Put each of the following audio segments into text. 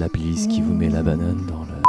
la playlist qui vous met la banane dans le.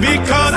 Because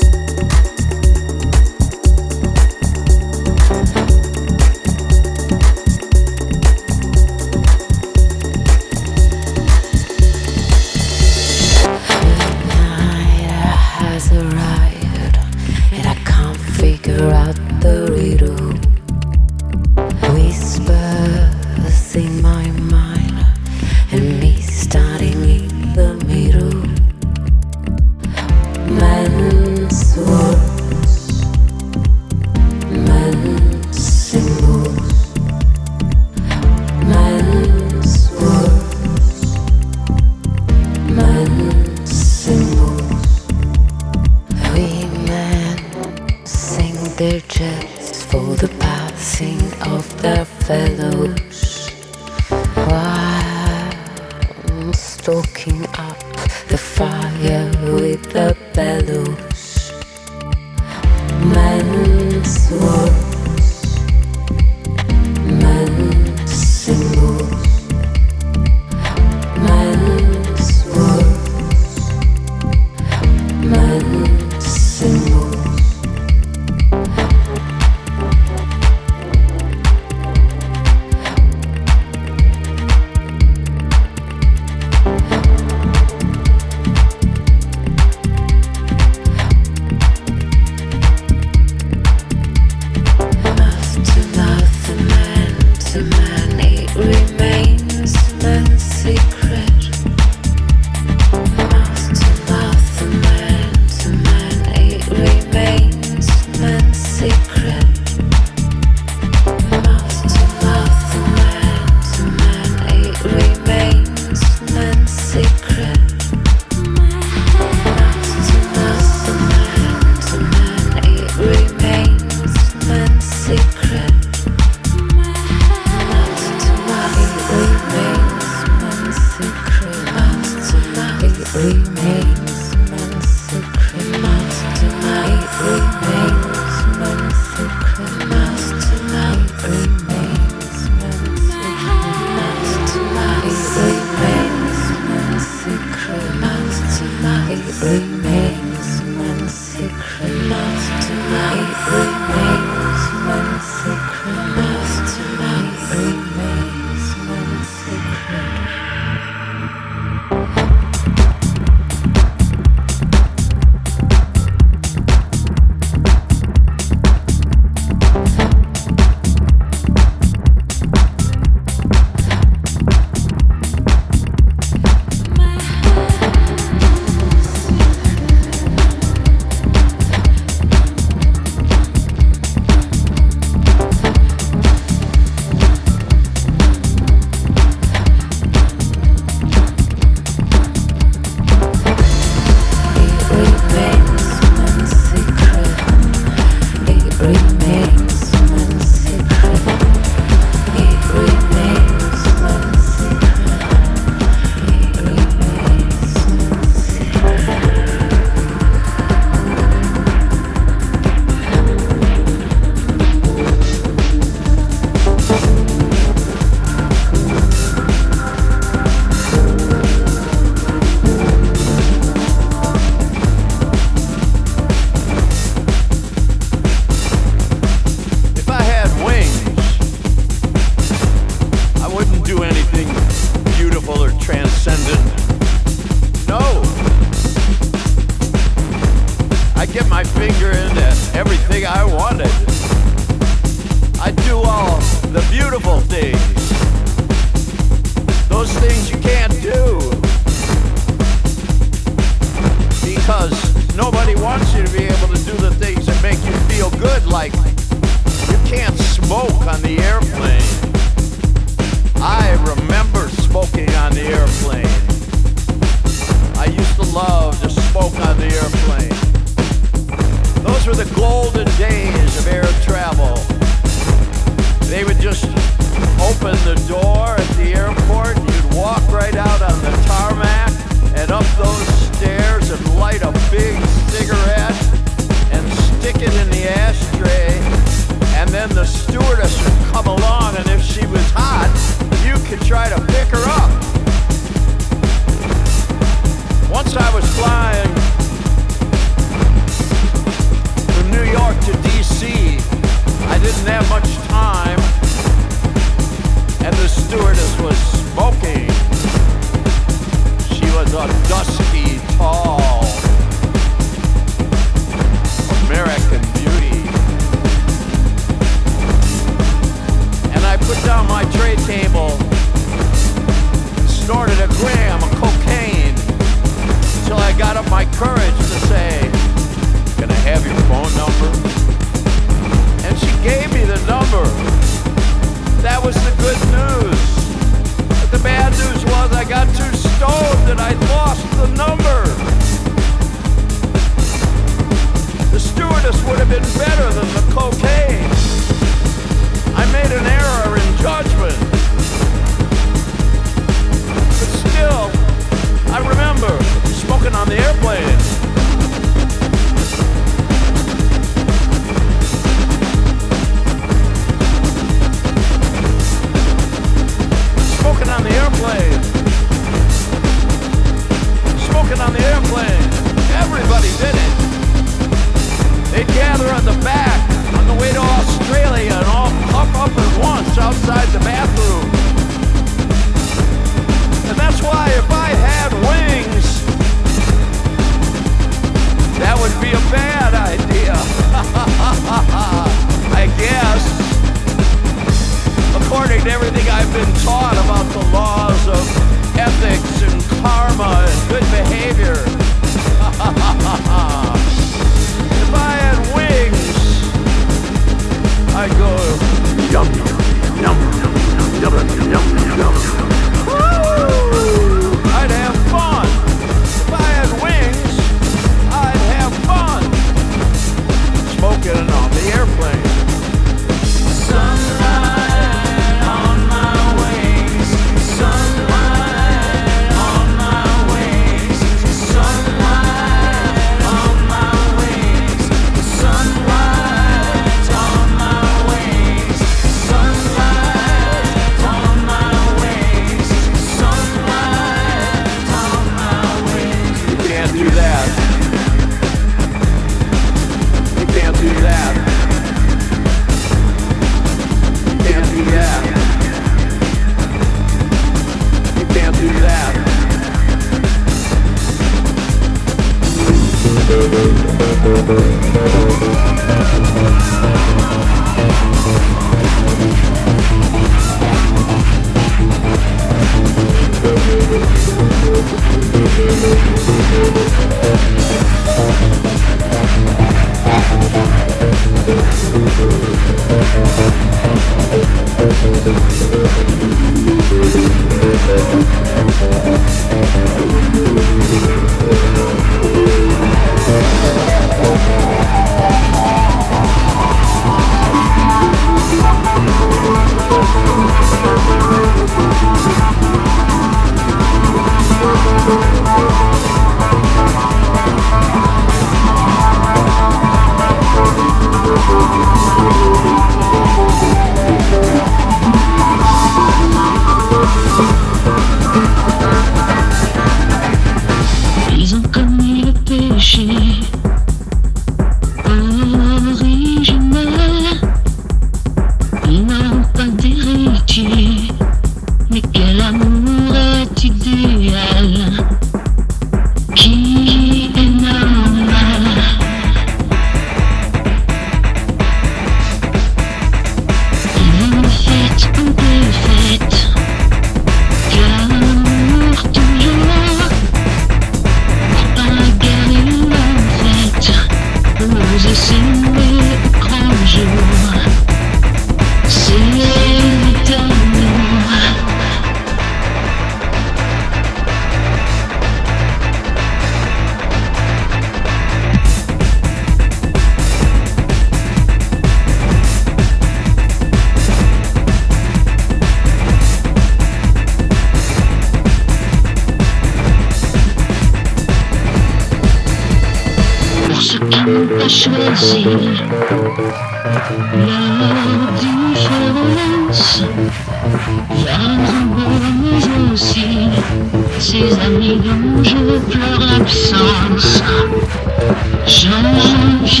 Change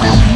If